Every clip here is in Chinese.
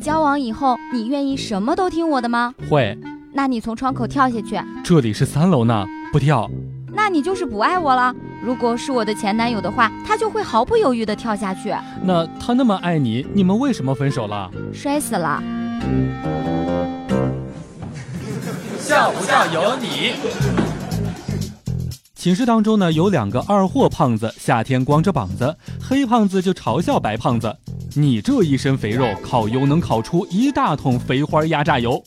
交往以后，你愿意什么都听我的吗？会。那你从窗口跳下去。这里是三楼呢，不跳。那你就是不爱我了。如果是我的前男友的话，他就会毫不犹豫地跳下去。那他那么爱你，你们为什么分手了？摔死了。笑不笑由你。寝室当中呢，有两个二货胖子，夏天光着膀子，黑胖子就嘲笑白胖子：“你这一身肥肉，烤油能烤出一大桶肥花压榨油。”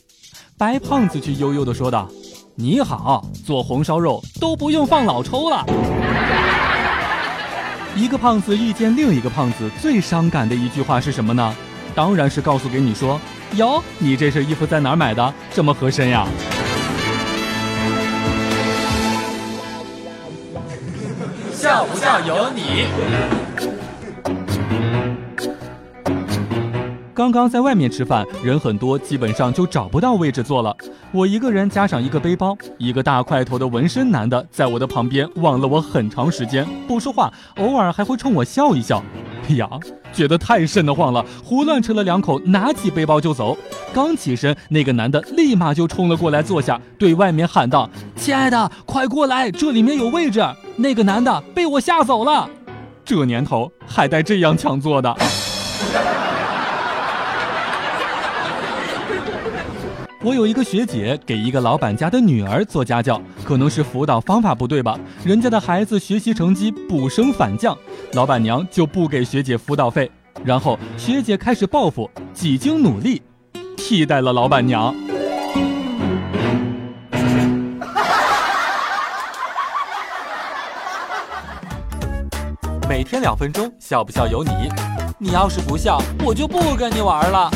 白胖子却悠悠地说道：“你好，做红烧肉都不用放老抽了。”一个胖子遇见另一个胖子，最伤感的一句话是什么呢？当然是告诉给你说：“哟，你这身衣服在哪儿买的？这么合身呀！”笑不笑由你。刚刚在外面吃饭，人很多，基本上就找不到位置坐了。我一个人加上一个背包，一个大块头的纹身男的在我的旁边望了我很长时间，不说话，偶尔还会冲我笑一笑。哎呀，觉得太瘆得慌了，胡乱吃了两口，拿起背包就走。刚起身，那个男的立马就冲了过来坐下，对外面喊道：“亲爱的，快过来，这里面有位置。”那个男的被我吓走了。这年头还带这样抢座的。我有一个学姐给一个老板家的女儿做家教，可能是辅导方法不对吧？人家的孩子学习成绩不升反降，老板娘就不给学姐辅导费。然后学姐开始报复，几经努力，替代了老板娘。每天两分钟，笑不笑由你。你要是不笑，我就不跟你玩了。